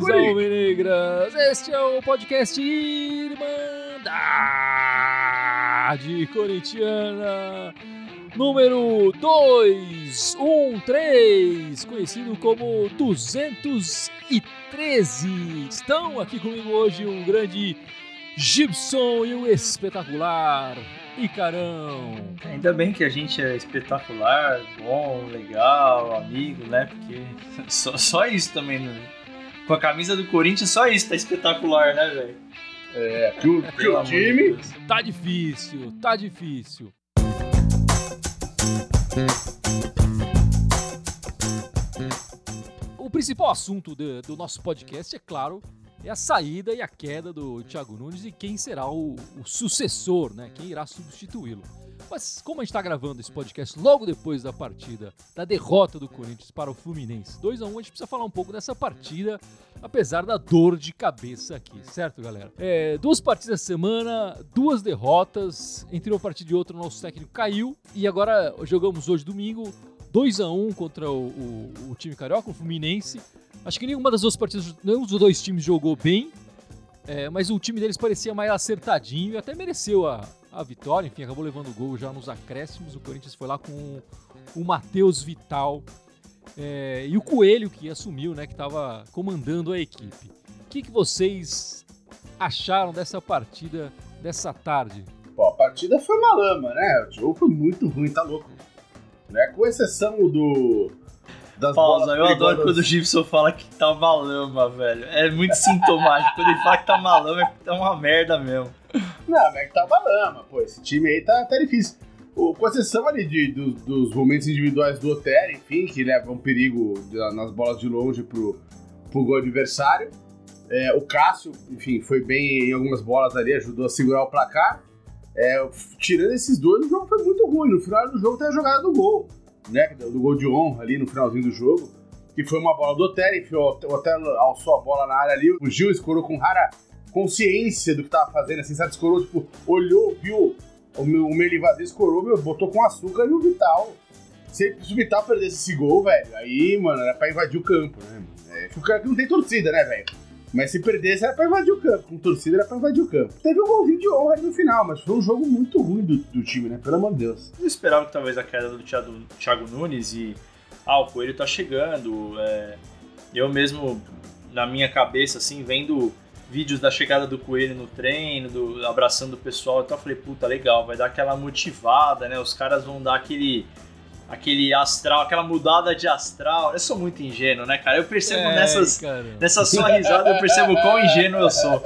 Alvinegras! Este é o podcast Irmandade Corintiana número 213, conhecido como 213. Estão aqui comigo hoje o grande Gibson e o espetacular Icarão. Ainda bem que a gente é espetacular, bom, legal, amigo, né? Porque só, só isso também, né? Com a camisa do Corinthians, só isso tá espetacular, né, velho? É, que o, que o time. De tá difícil, tá difícil. O principal assunto do, do nosso podcast, é claro, é a saída e a queda do Thiago Nunes e quem será o, o sucessor, né? Quem irá substituí-lo. Mas como a gente está gravando esse podcast logo depois da partida, da derrota do Corinthians para o Fluminense 2 a 1 a gente precisa falar um pouco dessa partida, apesar da dor de cabeça aqui, certo, galera? É, duas partidas essa semana, duas derrotas, entre uma partida e outra o nosso técnico caiu, e agora jogamos hoje domingo, 2 a 1 contra o, o, o time carioca, o Fluminense. Acho que nenhuma das duas partidas, nenhum dos dois times jogou bem, é, mas o time deles parecia mais acertadinho e até mereceu a, a vitória. Enfim, acabou levando o gol já nos acréscimos. O Corinthians foi lá com o Matheus Vital é, e o Coelho que assumiu, né, que estava comandando a equipe. O que, que vocês acharam dessa partida dessa tarde? Pô, a partida foi uma lama, né? O jogo foi muito ruim, tá louco. Né? Com exceção do das Pausa, eu adoro quando o Gibson fala que tá uma lama, velho. É muito sintomático. quando ele fala que tá uma lama, é uma merda mesmo. Não, mas é que tá uma lama, pô. Esse time aí tá, tá difícil. O, com exceção ali de, do, dos momentos individuais do Otero, enfim, que levam um perigo nas bolas de longe pro, pro gol adversário. É, o Cássio, enfim, foi bem em algumas bolas ali, ajudou a segurar o placar. É, tirando esses dois, o jogo foi muito ruim. No final do jogo tem a jogada do gol né, do gol de honra ali no finalzinho do jogo, que foi uma bola do Otero, o Otero alçou a bola na área ali, o Gil escorou com rara consciência do que tava fazendo, assim, sabe, escorou, tipo, olhou, viu o meu, o Melivazê escorou, meu, botou com açúcar e o Vital. Se, se o Vital perdesse esse gol, velho, aí, mano, era pra invadir o campo, né? É, o cara que não tem torcida, né, velho? Mas se perdesse era pra invadir o campo. Com torcida era pra invadir o campo. Teve um golzinho de honra no final, mas foi um jogo muito ruim do, do time, né? Pelo amor de Deus. Eu esperava que talvez a queda do Thiago, Thiago Nunes e. Ah, o Coelho tá chegando. É... Eu mesmo, na minha cabeça, assim, vendo vídeos da chegada do Coelho no treino, do, abraçando o pessoal, então eu falei, puta, legal, vai dar aquela motivada, né? Os caras vão dar aquele aquele astral, aquela mudada de astral. Eu sou muito ingênuo, né, cara? Eu percebo é, nessas, cara. nessa sua risada, eu percebo quão ingênuo eu sou.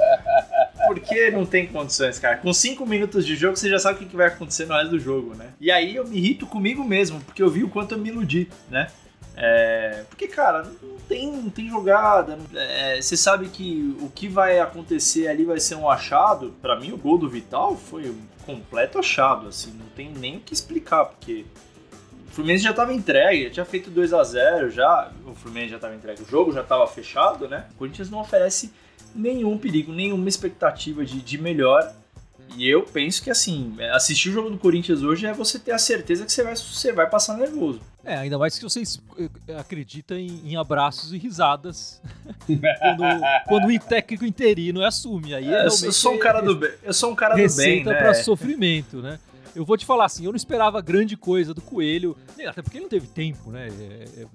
Porque não tem condições, cara. Com cinco minutos de jogo, você já sabe o que vai acontecer no resto do jogo, né? E aí eu me irrito comigo mesmo, porque eu vi o quanto eu me iludi, né? É, porque, cara, não tem, não tem jogada. É, você sabe que o que vai acontecer ali vai ser um achado. Para mim, o gol do Vital foi um completo achado. Assim, não tem nem o que explicar, porque Fluminense já estava entregue, já tinha feito 2 a 0 já. O Fluminense já estava entregue, o jogo já estava fechado, né? O Corinthians não oferece nenhum perigo, nenhuma expectativa de, de melhor. E eu penso que, assim, assistir o jogo do Corinthians hoje é você ter a certeza que você vai, você vai passar nervoso. É, ainda mais que vocês eh, acreditam em, em abraços e risadas quando, quando o técnico interino assume. Aí é, eu sou um cara do bem. Eu sou um cara do bem, né? para sofrimento, né? Eu vou te falar assim, eu não esperava grande coisa do Coelho, até porque ele não teve tempo, né? É, é,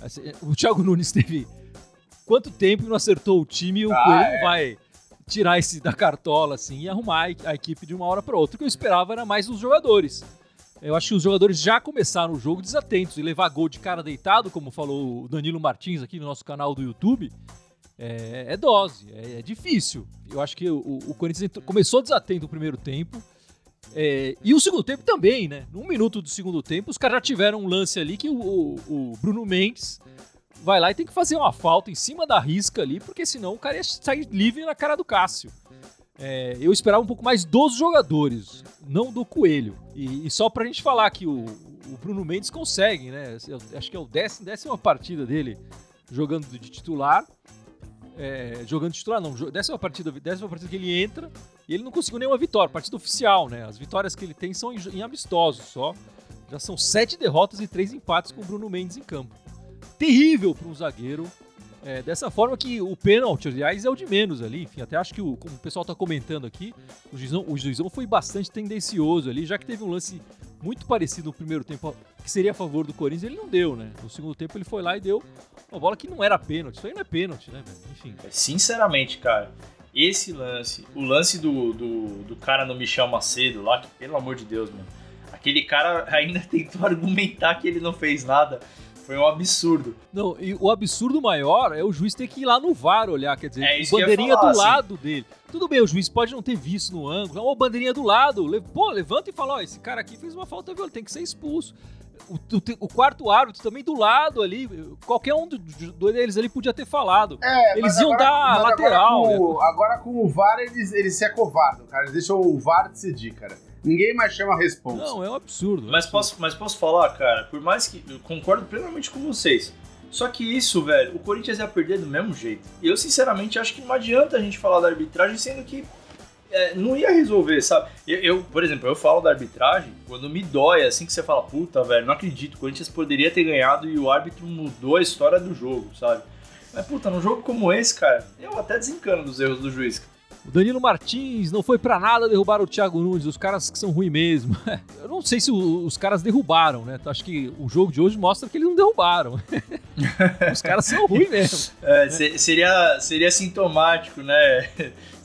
assim, o Thiago Nunes teve quanto tempo não acertou o time e o ah, Coelho é. não vai tirar esse da cartola assim e arrumar a equipe de uma hora para outra. O que eu esperava era mais os jogadores. Eu acho que os jogadores já começaram o jogo desatentos e levar gol de cara deitado, como falou o Danilo Martins aqui no nosso canal do YouTube, é, é dose, é, é, difícil. Eu acho que o, o Corinthians começou desatento no primeiro tempo, é, e o segundo tempo também, né? Num minuto do segundo tempo, os caras já tiveram um lance ali que o, o, o, Bruno Mendes vai lá e tem que fazer uma falta em cima da risca ali, porque senão o cara ia sair livre na cara do Cássio. É, eu esperava um pouco mais dos jogadores, não do Coelho. E, e só pra gente falar que o, o Bruno Mendes consegue, né? Acho que é o décimo, décima partida dele jogando de titular é, jogando titular, não. Décima partida, décima partida que ele entra e ele não conseguiu nenhuma vitória. Partida oficial, né? As vitórias que ele tem são em, amistosos só. Já são sete derrotas e três empates com o Bruno Mendes em campo. Terrível para um zagueiro É, dessa forma que o pênalti, aliás, é o de menos ali. Enfim, até acho que, o, como o pessoal tá comentando aqui, o juizão, o juizão foi bastante tendencioso ali, já que teve um lance muito parecido no primeiro tempo, que seria a favor do Corinthians, ele não deu, né? No segundo tempo ele foi lá e deu uma bola que não era pênalti. Isso aí não é pênalti, né? Enfim. Sinceramente, cara, esse lance, o lance do, do, do cara no Michel Macedo lá, que pelo amor de Deus, mano, aquele cara ainda tentou argumentar que ele não fez nada. Foi um absurdo. Não, e o absurdo maior é o juiz ter que ir lá no VAR olhar, quer dizer, É bandeirinha ia do falar, lado dele. Tudo bem, o juiz pode não ter visto no ângulo, uma bandeirinha do lado. Pô, levanta e fala, ó, esse cara aqui fez uma falta violenta, tem que ser expulso. O, o o quarto árbitro também do lado ali, qualquer um do- do- deles ali podia ter falado. É, Eles iam agora- dar lateral, Agora com, o- agora com o VAR, eles, eles se acovardam, cara. Eles deixam o VAR decidir, cara. Ninguém mais chama a responsa. Não, é um absurdo. é Mas absurdo. posso, mas posso falar, cara, por mais que. Eu concordo plenamente com vocês. Só que isso, velho, o Corinthians ia perder do mesmo jeito. E eu, sinceramente, acho que não adianta a gente falar da arbitragem, sendo que é, não ia resolver, sabe? Eu, eu, por exemplo, eu falo da arbitragem quando me dói, assim que você fala, puta, velho, não acredito, o Corinthians poderia ter ganhado e o árbitro mudou a história do jogo, sabe? Mas, puta, num jogo como esse, cara, eu até desencano dos erros do juiz. O Danilo Martins não foi pra nada derrubar o Thiago Nunes, os caras que são ruins mesmo. Eu não sei se os caras derrubaram, né? Acho que o jogo de hoje mostra que eles não derrubaram. os caras são ruins mesmo. É, se- seria, seria sintomático, né?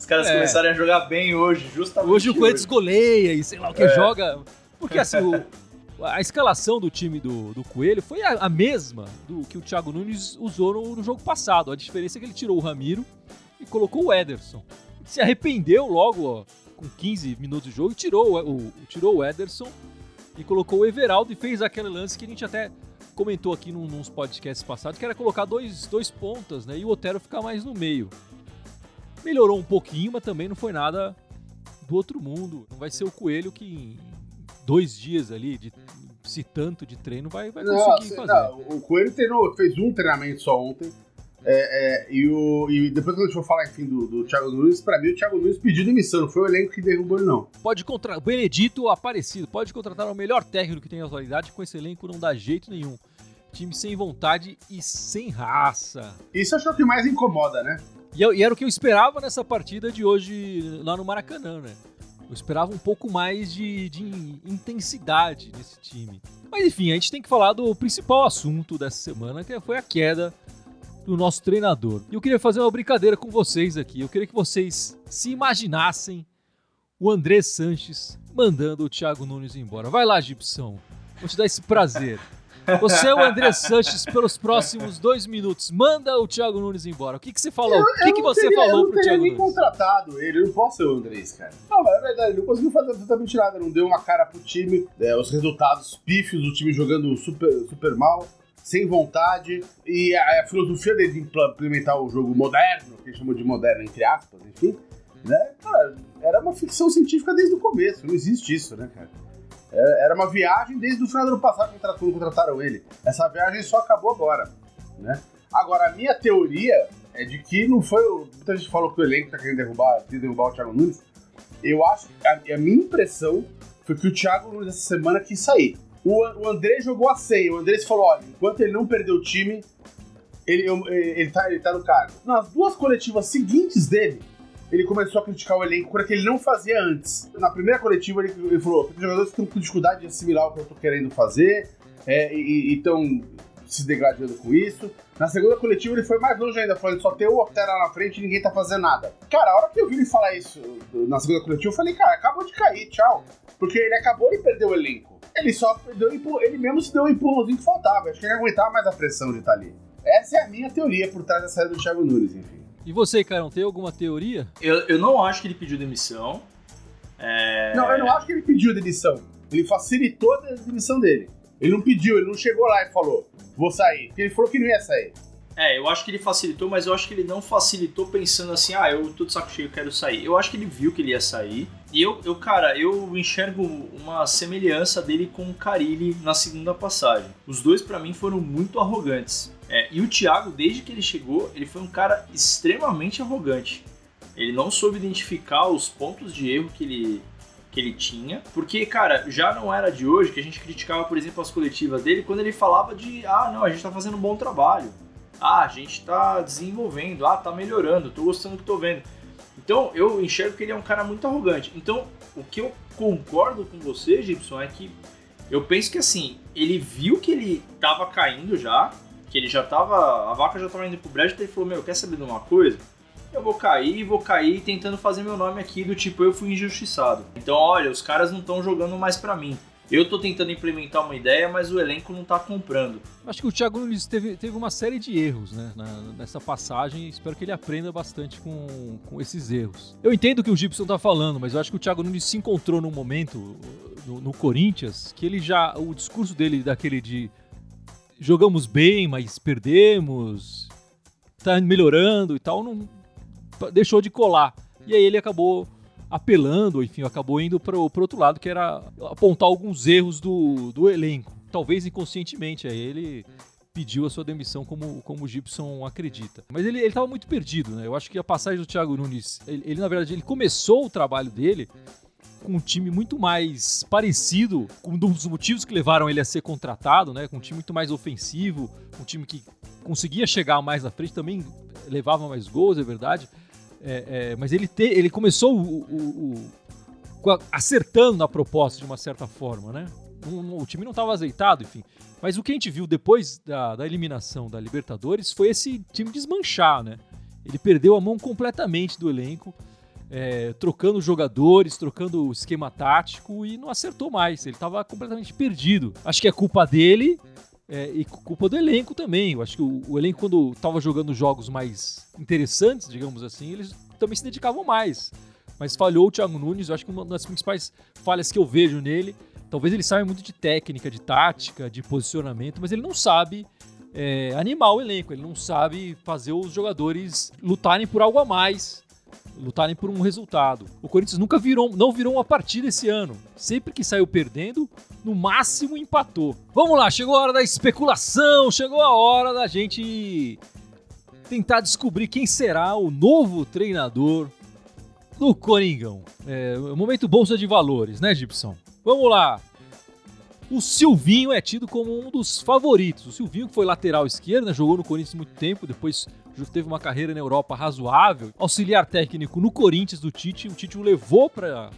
Os caras É. começarem a jogar bem hoje, justamente. Hoje o Corinthians goleia e sei lá o que É. joga. Porque assim, o- a escalação do time do, do Coelho foi a, a mesma do que o Thiago Nunes usou no, no jogo passado. A diferença é que ele tirou o Ramiro e colocou o Ederson. Se arrependeu logo, ó, com 15 minutos de jogo, e tirou o, o- tirou o Ederson e colocou o Everaldo e fez aquele lance que a gente até comentou aqui num, nos podcasts passados, que era colocar dois, dois pontas, né? E o Otero ficar mais no meio. Melhorou um pouquinho, mas também não foi nada do outro mundo. Não vai ser o Coelho que em dois dias ali, de, se tanto de treino, vai, vai Não, conseguir cê- fazer. não, o Coelho treinou, fez um treinamento só ontem. É, é, e, o, e depois quando a gente for falar, enfim, do, do Thiago Nunes, pra mim o Thiago Nunes pediu demissão, não foi o elenco que derrubou ele, não. Pode contratar. Benedito Aparecido, pode contratar o melhor técnico que tem na atualidade, com esse elenco não dá jeito nenhum. Time sem vontade e sem raça. Isso acho que é o que mais incomoda, né? E, eu- e era o que eu esperava nessa partida de hoje lá no Maracanã, né? Eu esperava um pouco mais de, de intensidade nesse time. Mas enfim, a gente tem que falar do principal assunto dessa semana, que foi a queda do nosso treinador. E eu queria fazer uma brincadeira com vocês aqui. Eu queria que vocês se imaginassem o André Sanches mandando o Thiago Nunes embora. Vai lá, Gibson. Vou te dar esse prazer. Você é o André Sanches pelos próximos dois minutos. Manda o Thiago Nunes embora. O que, que você falou? o que, Eu que não você teria- falou Eu não pro Thiago Nunes? contratado ele, eu não posso ser o Andrés, cara. Não, mas é verdade, ele não conseguiu fazer absolutamente nada, não deu uma cara pro time, é, os resultados pífios, o time jogando super, super mal, sem vontade, e a, a filosofia dele de implementar o jogo moderno, que ele chamou de moderno, entre aspas, enfim, né, cara, era uma ficção científica desde o começo, não existe isso, né, cara. É, Era uma viagem desde o final do ano passado que contrataram, contrataram ele. Essa viagem só acabou agora, né? Agora, a minha teoria é de que não foi. Muita gente falou que o elenco tá querendo derrubar, derrubar o Thiago Nunes. Eu acho a, a minha impressão foi que o Thiago Nunes essa semana quis sair. O, o André jogou a 100. O André falou: olha, enquanto ele não perdeu o time, ele, eu- ele, tá, ele tá no cargo. Nas duas coletivas seguintes dele, ele começou a criticar o elenco, coisa que ele não fazia antes. Na primeira coletiva, ele, ele falou: os jogadores estão com dificuldade de assimilar o que eu tô querendo fazer, é, e estão se degradando com isso. Na segunda coletiva, ele foi mais longe ainda, falando: só tem o Otero lá na frente e ninguém tá fazendo nada. Cara, a hora que eu vi ele falar isso na segunda coletiva, eu falei: cara, acabou de cair, tchau. Porque ele acabou de perder o elenco. Ele só deu ele mesmo se deu um empurrãozinho que faltava. Acho que ele aguentava mais a pressão de estar ali. Essa é a minha teoria por trás da saída do Thiago Nunes, enfim. E você, Carão, tem alguma teoria? Eu, eu não acho que ele pediu demissão. É... Não, eu não acho que ele pediu demissão. Ele facilitou a demissão dele. Ele não pediu, ele não chegou lá e falou, vou sair. Porque ele falou que não ia sair. É, eu acho que ele facilitou, mas eu acho que ele não facilitou pensando assim, ah, eu tô de saco cheio, quero sair. Eu acho que ele viu que ele ia sair. E eu, eu cara, eu enxergo uma semelhança dele com o Carilli na segunda passagem. Os dois, pra mim, foram muito arrogantes. É, e o Thiago, desde que ele chegou, ele foi um cara extremamente arrogante. Ele não soube identificar os pontos de erro que ele, que ele tinha. Porque, cara, já não era de hoje que a gente criticava, por exemplo, as coletivas dele quando ele falava de, ah, não, a gente tá fazendo um bom trabalho. Ah, a gente tá desenvolvendo, ah, tá melhorando, tô gostando do que tô vendo. Então eu enxergo que ele é um cara muito arrogante. Então o que eu concordo com você, Gibson, é que eu penso que assim, ele viu que ele tava caindo já, que ele já tava. A vaca já tava indo pro brejo, então ele falou: Meu, quer saber de uma coisa? Eu vou cair, vou cair tentando fazer meu nome aqui do tipo eu fui injustiçado. Então, olha, os caras não estão jogando mais para mim. Eu tô tentando implementar uma ideia, mas o elenco não tá comprando. Acho que o Thiago Nunes teve, teve uma série de erros né, na, nessa passagem. Espero que ele aprenda bastante com, com esses erros. Eu entendo o que o Gibson tá falando, mas eu acho que o Thiago Nunes se encontrou num momento no, no Corinthians que ele já. O discurso dele daquele de jogamos bem, mas perdemos, tá melhorando e tal, não deixou de colar. E aí ele acabou apelando, enfim, acabou indo para o outro lado, que era apontar alguns erros do, do elenco. Talvez inconscientemente, aí ele pediu a sua demissão, como, como o Gibson acredita. Mas ele estava muito perdido, né? Eu acho que a passagem do Thiago Nunes, ele, ele, na verdade, ele começou o trabalho dele com um time muito mais parecido, com um dos motivos que levaram ele a ser contratado, né? Com um time muito mais ofensivo, um time que conseguia chegar mais na frente, também levava mais gols, é verdade. É, é, mas ele, te, ele começou o, o, o, acertando na proposta de uma certa forma, né? Um, o time não estava azeitado, enfim. Mas o que a gente viu depois da, da, eliminação da Libertadores foi esse time desmanchar, né? Ele perdeu a mão completamente do elenco, é, trocando jogadores, trocando esquema tático e não acertou mais. Ele estava completamente perdido. Acho que é culpa dele é, e culpa do elenco também. Eu acho que o, o elenco, quando estava jogando jogos mais interessantes, digamos assim, eles também se dedicavam mais. Mas falhou o Thiago Nunes, eu acho que uma das principais falhas que eu vejo nele, talvez ele saiba muito de técnica, de tática, de posicionamento, mas ele não sabe é, animar o elenco, ele não sabe fazer os jogadores lutarem por algo a mais lutarem por um resultado. O Corinthians nunca virou, não virou uma partida esse ano. Sempre que saiu perdendo, no máximo empatou. Vamos lá, chegou a hora da especulação, chegou a hora da gente tentar descobrir quem será o novo treinador do Coringão. É, momento bolsa de valores, né, Gibson? Vamos lá. O Silvinho é tido como um dos favoritos. O Silvinho, que foi lateral esquerdo, né, jogou no Corinthians muito tempo, depois teve uma carreira na Europa razoável. Auxiliar técnico no Corinthians do Tite. O Tite o levou para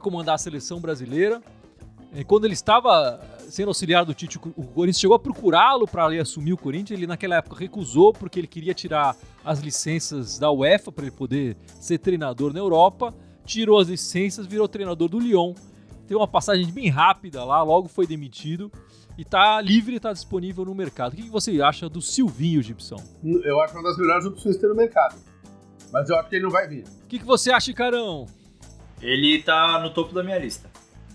comandar a seleção brasileira. E quando ele estava sendo auxiliar do Tite, o Corinthians chegou a procurá-lo para assumir o Corinthians. Ele, naquela época, recusou porque ele queria tirar as licenças da UEFA para ele poder ser treinador na Europa. Tirou as licenças, virou treinador do Lyon teve uma passagem bem rápida lá, logo foi demitido e tá livre e tá disponível no mercado. O que você acha do Silvinho, Gibson? Eu acho uma das melhores opções que tem no mercado. Mas eu acho que ele não vai vir. O que você acha, Carão? Ele tá no topo da minha lista.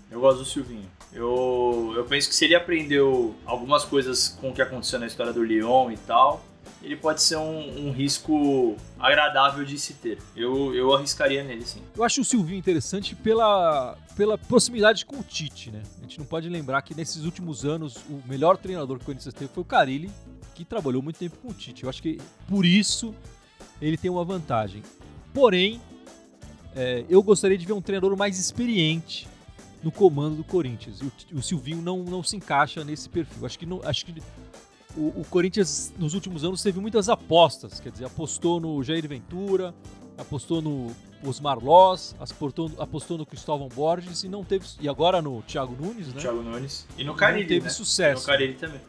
Eu gosto do Silvinho. Eu, eu penso que se ele aprendeu algumas coisas com o que aconteceu na história do Lyon e tal, ele pode ser um, um, risco agradável de se ter. Eu, eu arriscaria nele, sim. Eu acho o Silvinho interessante pela, pela proximidade com o Tite, né? A gente não pode lembrar que nesses últimos anos o melhor treinador que o Corinthians teve foi o Carilli, que trabalhou muito tempo com o Tite. Eu acho que por isso ele tem uma vantagem. Porém, é, eu gostaria de ver um treinador mais experiente no comando do Corinthians. O, o Silvinho não, não se encaixa nesse perfil. Acho que, não, acho que o, o, Corinthians nos últimos anos teve muitas apostas, quer dizer, apostou no Jair Ventura, apostou no Osmar Loz, apostou, apostou no Cristóvão Borges e não teve e agora no Thiago Nunes, né? Thiago Nunes e no Carilli, não teve né? sucesso. E no Carilli também.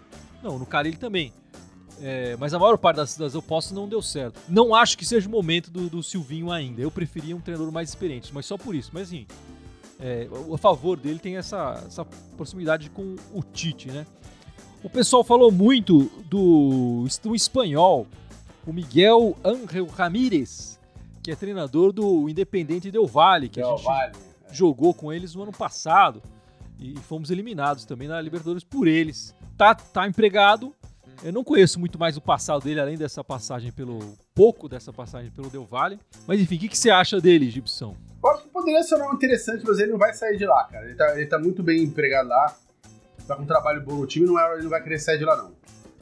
Não, no Carilli também. É, mas a maior parte das, das apostas não deu certo. Não acho que seja o momento do, do, Silvinho ainda. Eu preferia um treinador mais experiente, mas só por isso. Mas assim, é, a favor dele tem essa, essa proximidade com o Tite, né? O pessoal falou muito do, do espanhol, o Miguel Ángel Ramírez, que é treinador do Independente Del Valle, que Del a gente vale. É. jogou com eles no ano passado e fomos eliminados também na Libertadores por eles. Tá, tá empregado. Eu não conheço muito mais o passado dele, além dessa passagem pelo. pouco dessa passagem pelo Del Valle. Mas enfim, o que, que você acha dele, Gibson? Eu acho que poderia ser um nome interessante, mas ele não vai sair de lá, cara. Ele tá, ele tá muito bem empregado lá tá com um trabalho bom no time, não é, ele não vai querer sair de lá, não.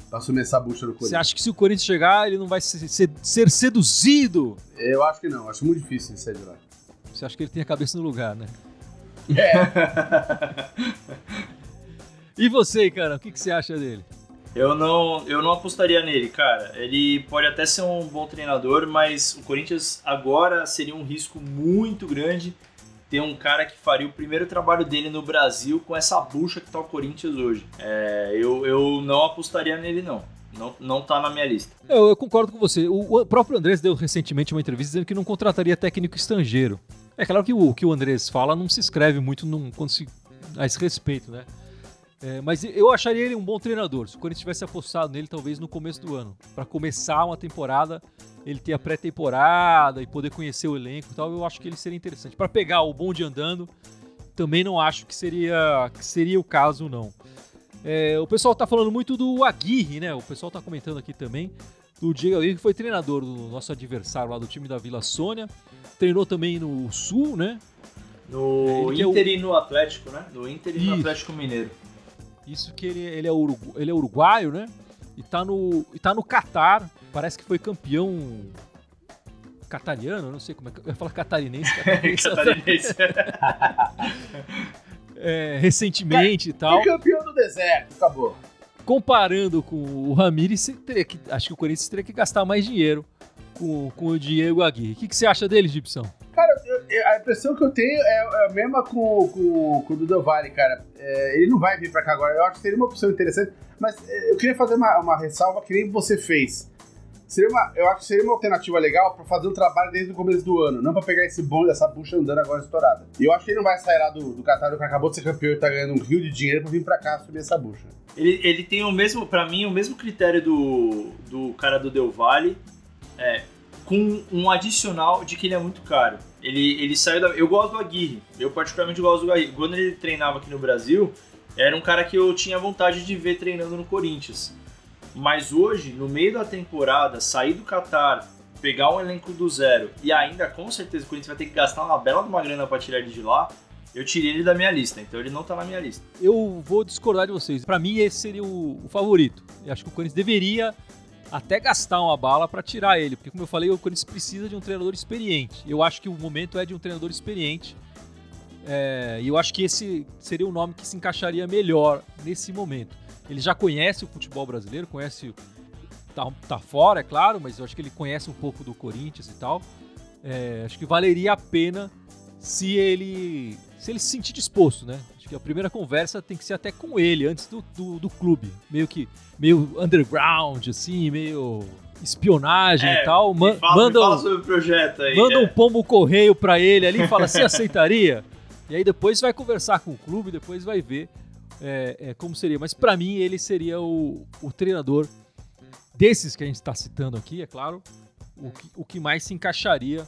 Pra assumir essa bucha no Corinthians. Você acha que se o Corinthians chegar, ele não vai ser, ser, ser seduzido? Eu acho que não, acho muito difícil ele sair de lá. Você acha que ele tem a cabeça no lugar, né? É. e você, cara, o que, que você acha dele? Eu não, eu não apostaria nele, cara. Ele pode até ser um bom treinador, mas o Corinthians agora seria um risco muito grande ter um cara que faria o primeiro trabalho dele no Brasil com essa bucha que tá o Corinthians hoje. É, eu, eu não apostaria nele, não. Não, não tá na minha lista. Eu, eu concordo com você. O, o, próprio Andrés deu recentemente uma entrevista dizendo que não contrataria técnico estrangeiro. É claro que o que o Andrés fala não se escreve muito num, quando se, a esse respeito, né? É, mas eu acharia ele um bom treinador. Se o Corinthians tivesse apostado nele, talvez no começo do ano, para começar uma temporada, ele ter a pré-temporada e poder conhecer o elenco e tal, eu acho que ele seria interessante. Para pegar o bonde andando, também não acho que seria, que seria o caso, não. É, o pessoal tá falando muito do Aguirre, né? O pessoal tá comentando aqui também do Diego Aguirre, que foi treinador do nosso adversário lá do time da Vila Sônia. Treinou também no Sul, né? No é, Inter é o... e no Atlético, né? No Inter e no Atlético Mineiro. Isso que ele, ele, é, urugu, ele é uruguaio, né? E tá no, e tá no Catar. Parece que foi campeão catariano, não sei como é que eu ia falar catarinense. Catarinense. é, recentemente e tal. Campeão do deserto, acabou. Comparando com o Ramires, que, acho que o Corinthians teria que gastar mais dinheiro com, com o Diego Aguirre. O que, que você acha dele, Gibson? A impressão que eu tenho é, é a mesma com, com, com o Dudu Vale, cara. É, ele não vai vir pra cá agora. Eu acho que seria uma opção interessante. Mas é, eu queria fazer uma, uma ressalva que nem você fez. Seria uma, eu acho que seria uma alternativa legal para fazer o trabalho desde o começo do ano, não para pegar esse bonde, essa bucha andando agora estourada. E eu acho que ele não vai sair lá do, do Qatar, que acabou de ser campeão e tá ganhando um rio de dinheiro para vir para cá subir essa bucha. Ele, ele tem o mesmo, para mim, o mesmo critério do, do cara do Del Valle, é, com um adicional de que ele é muito caro. Ele, ele saiu da. Eu gosto do Aguirre. Eu particularmente gosto do Aguirre. Quando ele treinava aqui no Brasil, era um cara que eu tinha vontade de ver treinando no Corinthians. Mas hoje, no meio da temporada, sair do Qatar, pegar um elenco do zero e ainda com certeza o Corinthians vai ter que gastar uma bela de uma grana para tirar ele de lá, eu tirei ele da minha lista, então ele não tá na minha lista. Eu vou discordar de vocês. Para mim, esse seria o, o, favorito. Eu acho que o Corinthians deveria até gastar uma bala para tirar ele, porque como eu falei, o Corinthians precisa de um treinador experiente. Eu acho que o momento é de um treinador experiente. É, e eu acho que esse seria o nome que se encaixaria melhor nesse momento. Ele já conhece o futebol brasileiro, conhece. Tá, tá fora, é claro, mas eu acho que ele conhece um pouco do Corinthians e tal. É, acho que valeria a pena se ele se ele se sentir disposto, né? Acho que a primeira conversa tem que ser até com ele, antes do, do, do clube. Meio que meio underground, assim, meio espionagem é, e tal. Ma fala, manda, fala sobre o projeto aí. Manda um pombo correio para ele ali e fala: você aceitaria? E aí depois vai conversar com o clube, depois vai ver é, é, como seria. Mas para mim ele seria o, o treinador desses que a gente está citando aqui, é claro, o que, o que mais se encaixaria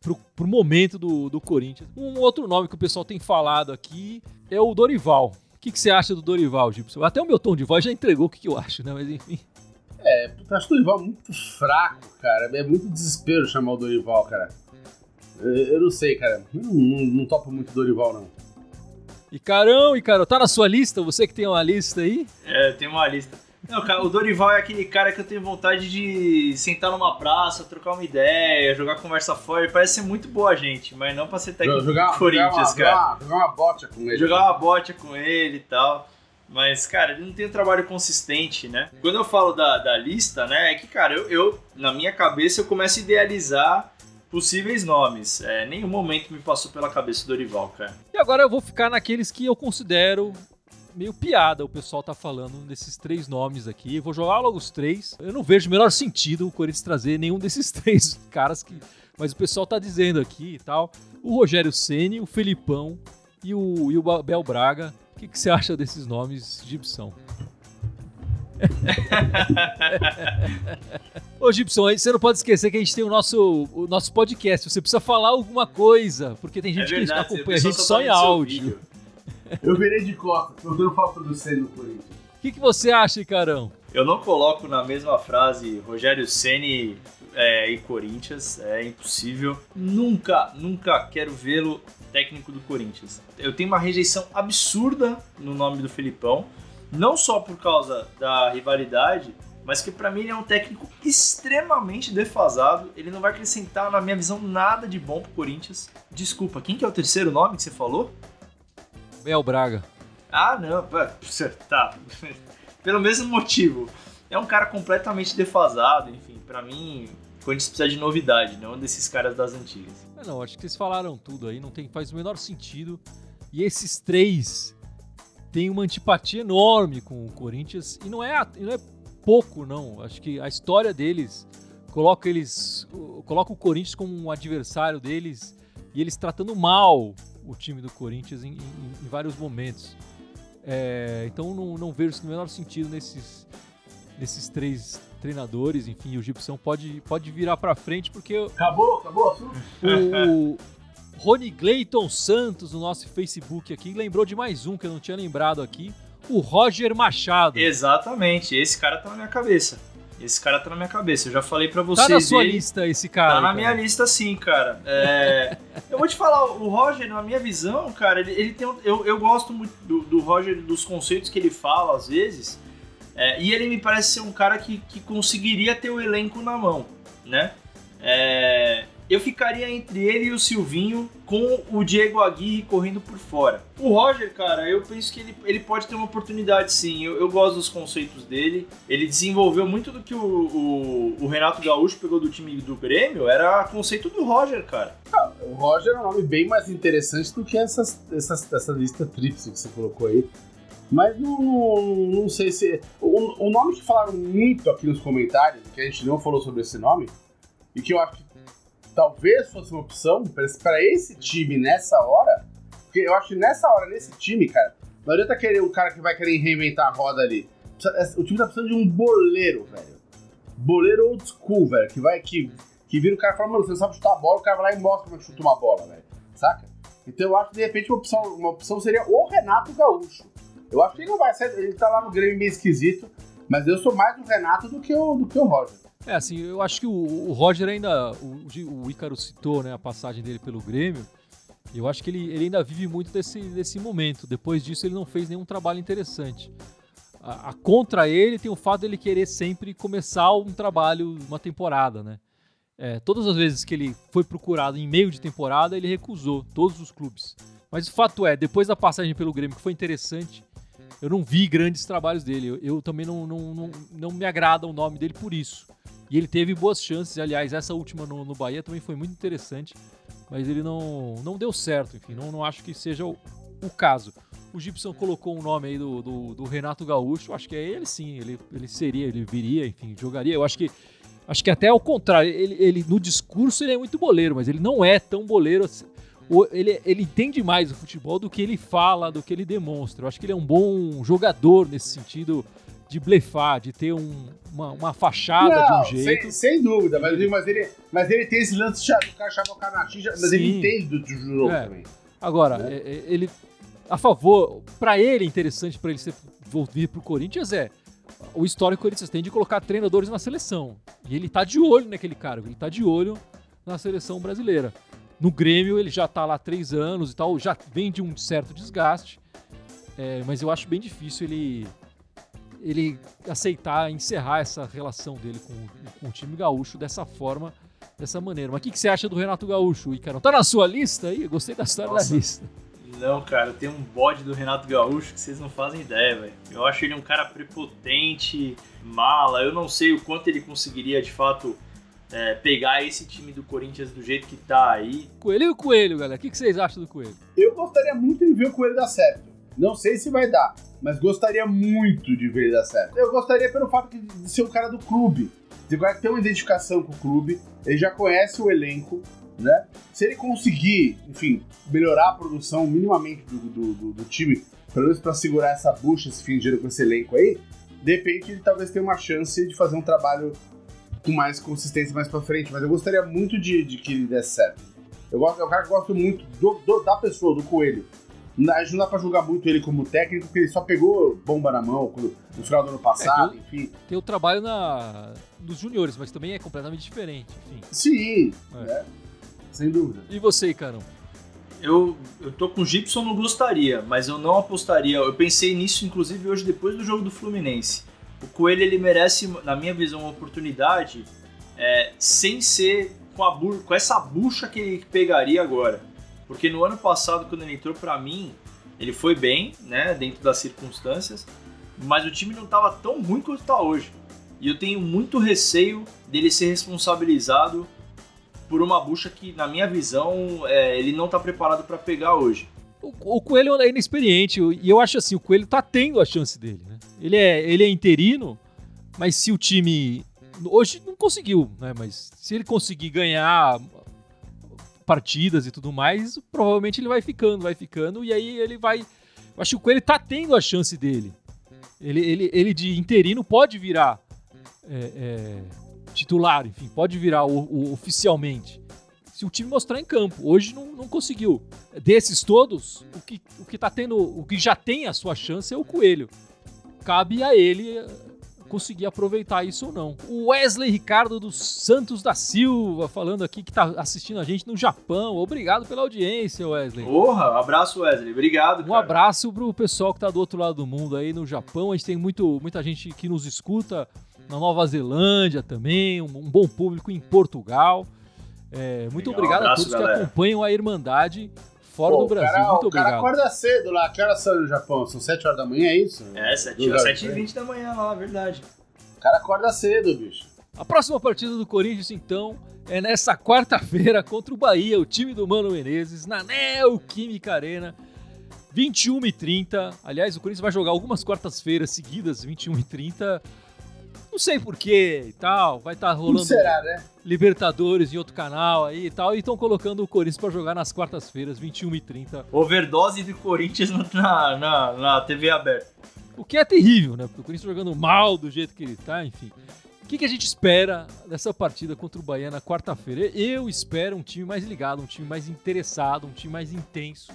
pro, pro momento do, do Corinthians. Um outro nome que o pessoal tem falado aqui é o Dorival. O que, que você acha do Dorival, Gibson? Até o meu tom de voz já entregou o que, que eu acho, né? Mas enfim. É, eu acho o Dorival muito fraco, cara. É muito desespero chamar o Dorival, cara. Eu, eu não sei, cara. Eu não, não, não topo muito o Dorival, não. E Carão, e Carão, tá na sua lista? Você que tem uma lista aí? É, tem uma lista. Não, cara, o Dorival é aquele cara que eu tenho vontade de sentar numa praça, trocar uma ideia, jogar conversa fora. Ele parece ser muito boa gente, mas não pra ser técnico jogar, do Corinthians, jogar uma, cara. Jogar uma, bote com ele. Jogar uma bote com ele e tal. Mas, cara, ele não tem um trabalho consistente, né? Quando eu falo da, da lista, né, é que, cara, eu, eu, na minha cabeça, eu começo a idealizar possíveis nomes. É, nenhum momento me passou pela cabeça do Dorival, cara. E agora eu vou ficar naqueles que eu considero meio piada o pessoal tá falando desses três nomes aqui. Eu vou jogar logo os três. Eu não vejo o menor sentido o Corinthians trazer nenhum desses três caras que. Mas o pessoal tá dizendo aqui e tal. O Rogério Ceni, o Felipão e o, e o Bel Braga. O que, que você acha desses nomes, Gibson? Ô, Gibson, você não pode esquecer que a gente tem o nosso, o nosso podcast. Você precisa falar alguma coisa, porque tem gente é verdade, que acompanha a gente só em áudio. Eu virei de costas, eu dando falta do Senna no Corinthians. O que, que você acha, Carão? Eu não coloco na mesma frase Rogério Ceni é, e Corinthians, é impossível. Nunca, nunca quero vê-lo técnico do Corinthians. Eu tenho uma rejeição absurda no nome do Felipão não só por causa da rivalidade, mas que para mim ele é um técnico extremamente defasado. Ele não vai acrescentar, na minha visão, nada de bom pro Corinthians. Desculpa, quem que é o terceiro nome que você falou? Bel Braga. Ah, não, tá. pelo mesmo motivo. É um cara completamente defasado, enfim, para mim, Corinthians precisa de novidade, não desses caras das antigas. É, não, acho que vocês falaram tudo aí, não tem, faz o menor sentido. E esses três têm uma antipatia enorme com o Corinthians, e não é, não é pouco, não. Acho que a história deles coloca eles. coloca o Corinthians como um adversário deles e eles tratando mal o time do Corinthians em, em, em vários momentos. É, então não, não vejo o menor sentido nesses, nesses três treinadores, enfim, o Gibson pode, pode virar para frente porque acabou, acabou o Rony Gleiton Santos no nosso Facebook aqui lembrou de mais um que eu não tinha lembrado aqui, o Roger Machado. Exatamente, esse cara tá na minha cabeça. Esse cara tá na minha cabeça. Eu já falei para vocês. Tá na sua dele. lista esse cara. Tá na cara. minha lista sim, cara. É... eu vou te falar, o Roger, na minha visão, cara, ele, ele tem. Um... eu, eu gosto muito do, do Roger, dos conceitos que ele fala às vezes. É, e ele me parece ser um cara que, que conseguiria ter o elenco na mão, né? É, eu ficaria entre ele e o Silvinho com o Diego Aguirre correndo por fora. O Roger, cara, eu penso que ele, ele pode ter uma oportunidade sim. Eu, eu gosto dos conceitos dele. Ele desenvolveu muito do que o, o, o, Renato Gaúcho pegou do time do Grêmio. Era conceito do Roger, cara. Ah, o Roger é um nome bem mais interessante do que essas, essas, essa lista tríplice que você colocou aí. Mas não, não, não sei se. O, o nome que falaram muito aqui nos comentários, que a gente não falou sobre esse nome, e que eu acho que talvez fosse uma opção para esse time nessa hora, porque eu acho que nessa hora, nesse time, cara, não adianta querer um cara que vai querer reinventar a roda ali. O time tá precisando de um boleiro, velho. Boleiro old school, velho, que vai que, que vira o cara e fala, mano, você não sabe chutar a bola, o cara vai lá e mostra como é que chuta uma bola, velho. Saca? Então eu acho que de repente uma opção, uma opção seria o Renato Gaúcho. Eu acho que ele não vai ser, ele tá lá no Grêmio meio esquisito, mas eu sou mais o Renato do que o, do que o Roger. É, assim, eu acho que o, o Roger ainda. O, o Ícaro citou né, a passagem dele pelo Grêmio. Eu acho que ele, ele ainda vive muito desse, desse momento. Depois disso, ele não fez nenhum trabalho interessante. A, a, contra ele tem o fato dele querer sempre começar um trabalho, uma temporada, né? É, todas as vezes que ele foi procurado em meio de temporada, ele recusou, todos os clubes. Mas o fato é, depois da passagem pelo Grêmio, que foi interessante, eu não vi grandes trabalhos dele. Eu, eu também não, não, não, não me agrada o nome dele por isso. E ele teve boas chances, aliás, essa última no, no Bahia também foi muito interessante, mas ele não, não deu certo, enfim, não, não acho que seja o, o caso. O Gibson colocou um nome aí do, do, do, Renato Gaúcho, acho que é ele sim, ele, ele seria, ele viria, enfim, jogaria. Eu aao que acho que até ao contrário, ele, ele no discurso ele é muito boleiro, mas ele não é tão boleiro assim. Ele, ele entende mais o futebol do que ele fala, do que ele demonstra. Eu acho que ele é um bom jogador nesse sentido de blefar, de ter um, uma, uma fachada não, de um jeito. Sem, sem dúvida, mas, mas, ele, mas ele tem esse lance de o cara chamar o cara na xinja, mas Sim. ele entende do, do jogo é. também. Agora, né? É, é, ele, a favor, para ele é interessante para ele ser, vir pro Corinthians é o histórico que o Corinthians tem de colocar treinadores na seleção. E ele tá de olho naquele cara, ele tá de olho na seleção brasileira. No Grêmio ele já tá lá há três anos e tal, já vem de um certo desgaste. É, mas eu acho bem difícil ele ele aceitar encerrar essa relação dele com, com o time gaúcho dessa forma, dessa maneira. Mas o que, que, você acha do Renato Gaúcho, Icaro? Tá na sua lista aí? Eu gostei da história Nossa. da lista. Não, cara, tem um bode do Renato Gaúcho que vocês não fazem ideia, velho. Eu acho ele um cara prepotente, mala. Eu não sei o quanto ele conseguiria, de fato, é, pegar esse time do Corinthians do jeito que tá aí. Coelho e o Coelho, galera. O que, que vocês acham do Coelho? Eu gostaria muito de ver o Coelho dar certo. Não sei se vai dar, mas gostaria muito de ver ele dar certo. Eu gostaria pelo fato de ser um cara do clube. De ter uma identificação com o clube, ele já conhece o elenco, né? Se ele conseguir, enfim, melhorar a produção minimamente do, do, do, do time, pelo menos para segurar essa bucha, esse fim de dinheiro com esse elenco aí, de repente ele talvez tenha uma chance de fazer um trabalho com mais consistência mais para frente. Mas eu gostaria muito de, de que ele desse certo. Eu gosto, é um cara que gosto muito do, da pessoa, do coelho. A gente não dá pra julgar muito ele como técnico, porque ele só pegou bomba na mão no final do ano passado, é, enfim. Tem o trabalho na, nos juniores, mas também é completamente diferente, enfim. Sim, é. Né? sem dúvida. E você, Carão? Eu, eu tô com o Gibson, não gostaria, mas eu não apostaria. Eu pensei nisso, inclusive, hoje depois do jogo do Fluminense. O Coelho, ele merece, na minha visão, uma oportunidade é, sem ser com, a com essa bucha que ele pegaria agora. Porque no ano passado, quando ele entrou, para mim, ele foi bem, né, dentro das circunstâncias, mas o time não estava tão ruim quanto está hoje. E eu tenho muito receio dele ser responsabilizado por uma bucha que, na minha visão, é, ele não está preparado para pegar hoje. O, o, Coelho é inexperiente e eu acho assim, o Coelho tá tendo a chance dele? Ele é, ele é interino, mas se o time hoje não conseguiu, né? Mas se ele conseguir ganhar partidas e tudo mais, provavelmente ele vai ficando, vai ficando e aí ele vai. Eu acho que o Coelho tá tendo a chance dele. Ele, ele, ele de interino pode virar é, é, titular, enfim, pode virar o, o, oficialmente. Se o time mostrar em campo. Hoje não, não conseguiu. Desses todos, o que, o que tá tendo. O que já tem a sua chance é o Coelho. Cabe a ele eh, conseguir aproveitar isso ou não. O Wesley Ricardo dos Santos da Silva falando aqui que tá assistindo a gente no Japão. Obrigado pela audiência, Wesley. Porra, abraço, Wesley. Obrigado. Cara. Um abraço pro pessoal que tá do outro lado do mundo aí no Japão. A gente tem muito, muita gente que nos escuta na Nova Zelândia também, um, um bom público em Portugal. É, muito Legal, obrigado abraço, a todos galera. que acompanham a Irmandade fora Pô, do Brasil. Cara, muito obrigado. O cara acorda cedo lá. Que horas são no Japão? São 7 horas da manhã, é isso? É, 7 horas, 7 e 20 da manhã lá, verdade. O cara acorda cedo, bicho. A próxima partida do Corinthians, então, é nessa quarta-feira contra o Bahia, o time do Mano Menezes, na Neoquímica Arena. 21 e 30. Aliás, o Corinthians vai jogar algumas quartas-feiras seguidas, 21 e 30. Não sei porquê e tal. Vai estar tá rolando será, né? Libertadores em outro canal aí e tal. E estão colocando o Corinthians para jogar nas quartas-feiras, 21 e 30. Overdose de Corinthians na, na, na TV aberta. O que é terrível, né? Porque o Corinthians jogando mal do jeito que ele tá, enfim. O que, que a gente espera dessa partida contra o Bahia na quarta-feira? Eu espero um time mais ligado, um time mais interessado, um time mais intenso.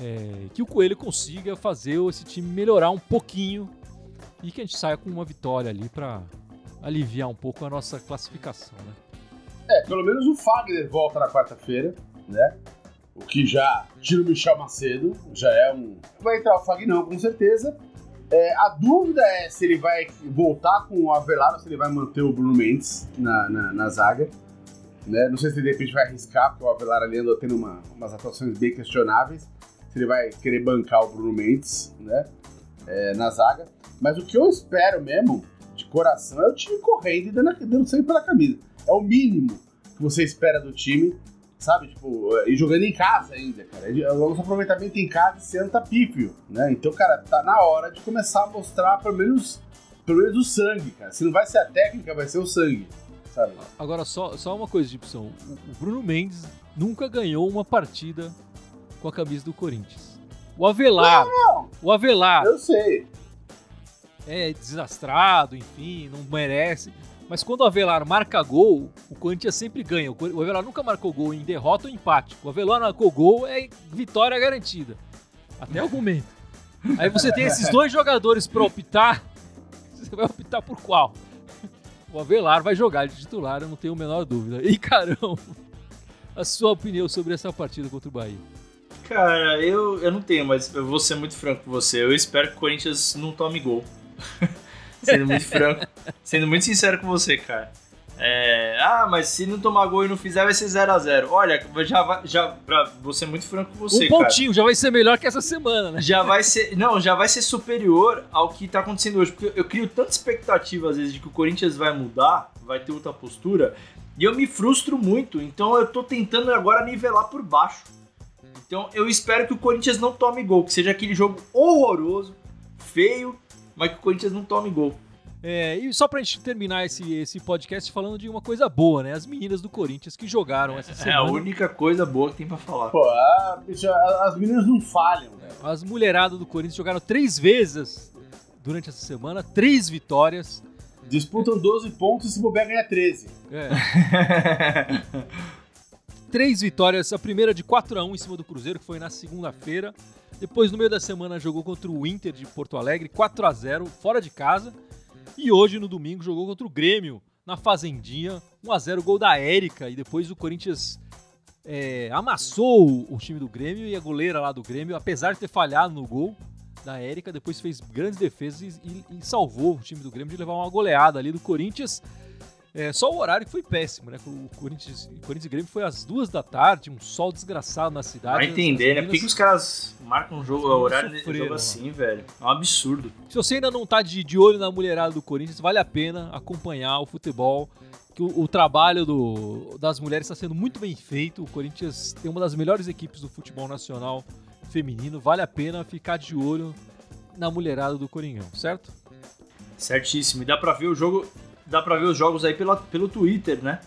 É, que o Coelho consiga fazer esse time melhorar um pouquinho e que a gente saia com uma vitória ali para aliviar um pouco a nossa classificação, né? É, pelo menos o Fagner volta na quarta-feira, né? O que já tira o Michel Macedo, já é um. Vai entrar o Fagnão, com certeza. É, a dúvida é se ele vai voltar com o Avelar ou se ele vai manter o Bruno Mendes na, na, na zaga. Né? Não sei se de repente vai arriscar, porque o Avelar ali andou tendo uma, umas atuações bem questionáveis. Se ele vai querer bancar o Bruno Mendes né? É, na zaga. Mas o que eu espero mesmo, de coração, é o time correndo e dando, dando sangue pela camisa. É o mínimo que você espera do time, sabe? Tipo, e jogando em casa ainda, cara. O nosso aproveitamento em casa esse ano tá pífio, né? Então, cara, tá na hora de começar a mostrar pelo menos, pelo menos o sangue, cara. Se não vai ser a técnica, vai ser o sangue. Sabe? Agora, só, só uma coisa, Gibson. O Bruno Mendes nunca ganhou uma partida com a camisa do Corinthians. O Avelar. Não, não. O Avelar. Eu sei é desastrado, enfim, não merece. Mas quando o Avelar marca gol, o Corinthians sempre ganha. O Avelar nunca marcou gol em derrota ou empate. O Avelar marcou gol, é vitória garantida. Até o momento. Aí você tem esses dois jogadores para optar. Você vai optar por qual? O Avelar vai jogar de titular, eu não tenho a menor dúvida. E Carão, a sua opinião sobre essa partida contra o Bahia? Cara, eu, eu não tenho, mas eu vou ser muito franco com você. Eu espero que o Corinthians não tome gol. sendo muito franco, sendo muito sincero com você, cara. É, ah, mas se não tomar gol e não fizer, vai ser 0x0. Olha, já vai, já, pra você muito franco com você, Um pontinho, cara. já vai ser melhor que essa semana, né? Já vai ser, não, já vai ser superior ao que tá acontecendo hoje, porque eu crio tanta expectativa às vezes de que o Corinthians vai mudar, vai ter outra postura, e eu me frustro muito, então eu tô tentando agora nivelar por baixo. Então eu espero que o Corinthians não tome gol, que seja aquele jogo horroroso, feio, mas que o Corinthians não tome gol. É, e só pra gente terminar esse, esse podcast falando de uma coisa boa, né? As meninas do Corinthians que jogaram essa semana. É a única coisa boa que tem pra falar. Pô, a, as meninas não falham, velho. As mulheradas do Corinthians jogaram três vezes durante essa semana, três vitórias. Disputam 12 pontos e se bobear ganha 13. É. três vitórias, a primeira de 4 a 1 em cima do Cruzeiro, que foi na segunda-feira. Depois, no meio da semana, jogou contra o Inter de Porto Alegre, 4 a 0 fora de casa. E hoje, no domingo, jogou contra o Grêmio, na Fazendinha, 1 a 0 gol da Érica. E depois o Corinthians é, amassou o time do Grêmio e a goleira lá do Grêmio, apesar de ter falhado no gol da Érica, depois fez grandes defesas e, e, e salvou o time do Grêmio de levar uma goleada ali do Corinthians. É, só o horário que foi péssimo, né? O Corinthians, o Corinthians e Grêmio foi às duas da tarde, um sol desgraçado na cidade. Vai entender, né? Por que, os caras marcam um jogo, horário de sofreram, jogo assim, velho? É um absurdo. Se você ainda não tá de, de olho na mulherada do Corinthians, vale a pena acompanhar o futebol. Que o, o trabalho do, das mulheres está sendo muito bem feito. O Corinthians tem uma das melhores equipes do futebol nacional feminino. Vale a pena ficar de olho na mulherada do Coringão, certo? Certíssimo. E dá pra ver o jogo. Dá pra ver os jogos aí pela, pelo Twitter, né?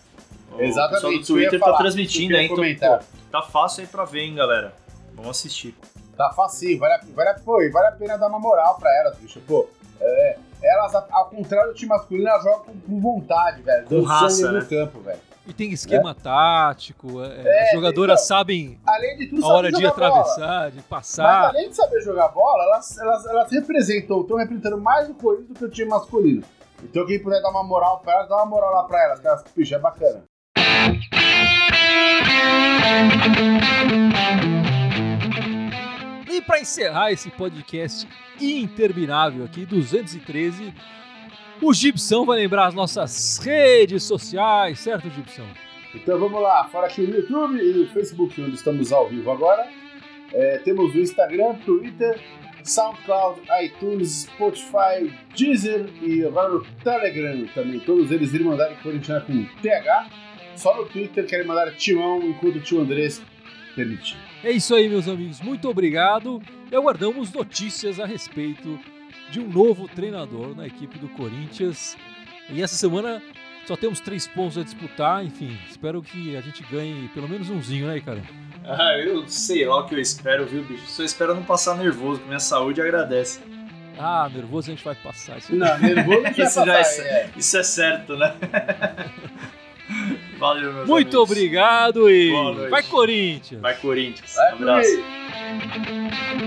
O Exatamente, pessoal do Twitter tá falar, transmitindo isso aí, então pô, tá fácil aí pra ver, hein, galera. Vamos assistir. Tá facinho, vale a, vale, a, pô, vale a pena dar uma moral pra elas, bicho. Pô, é, elas, ao contrário do time masculino, elas jogam com, com vontade, velho. Com raça, né? no campo, velho. E tem esquema tático, é, É, as jogadoras então, sabem Além de tudo, a hora de jogar bola. atravessar, de Mas passar. além de saber jogar bola, elas, elas, elas representam, estão representando mais o Corinthians do que o time masculino. Então quem puder dar uma moral pra elas, dá uma moral lá pra elas, que elas, bicho, é bacana. E para encerrar esse podcast interminável aqui, 213, o Gibson vai lembrar as nossas redes sociais, certo, Gibson? Então vamos lá, fora aqui no YouTube e no Facebook, onde estamos ao vivo agora. É, temos o Instagram, Twitter, SoundCloud, iTunes, Spotify, Deezer e agora o Telegram também. Todos eles irem mandarem corintiana com TH. Só no Twitter querem mandar timão enquanto o tio Andrés permitir. É isso aí, meus amigos. Muito obrigado. E aguardamos notícias a respeito de um novo treinador na equipe do Corinthians. E essa semana só temos três pontos a disputar. Enfim, espero que a gente ganhe pelo menos umzinho, né, cara? Ah, eu sei lá o que eu espero, viu, bicho? Só espero não passar nervoso, que minha saúde agradece. Ah, nervoso a gente vai passar. Isso é não, nervoso a gente isso vai é passar. É, é. Isso é certo, né? Valeu, meus Muito amigos. obrigado e vai Corinthians. Vai Corinthians. Vai, um abraço. Corinthians.